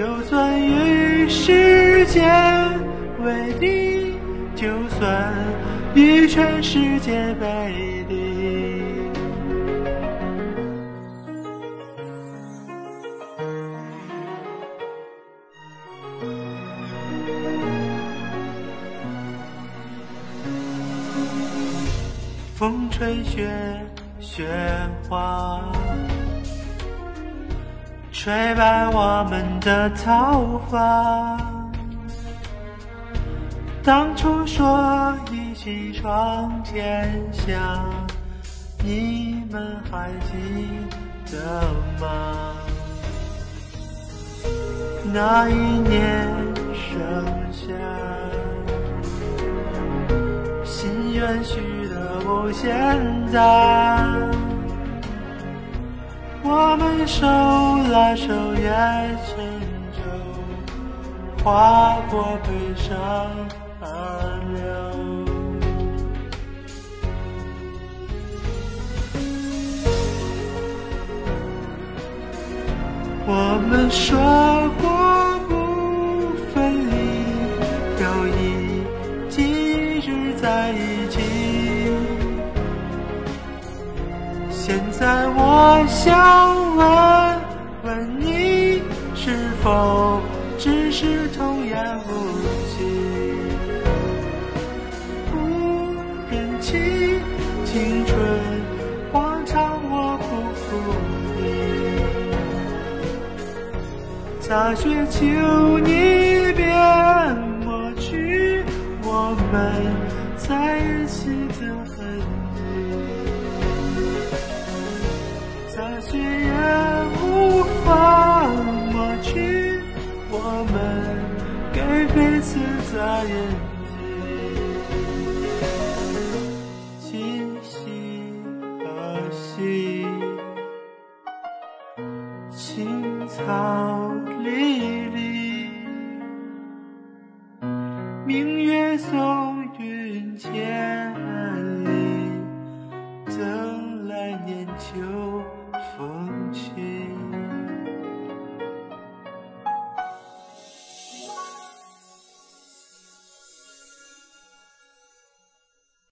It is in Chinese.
就算与时间为敌，就算与全世界背离，风吹雪，雪花。吹白我们的桃花。当初说一起闯天下，你们还记得吗？那一年盛夏，心愿许的无限大。我们手拉手，也成舟，划过悲伤河流。我们说现在我想问问你，是否只是童言无忌？不忍弃青春荒唐，我不负你。大雪求你别抹去我们在一起的痕迹。也无法抹去我们给彼此的印记今夕何夕青草离离明月松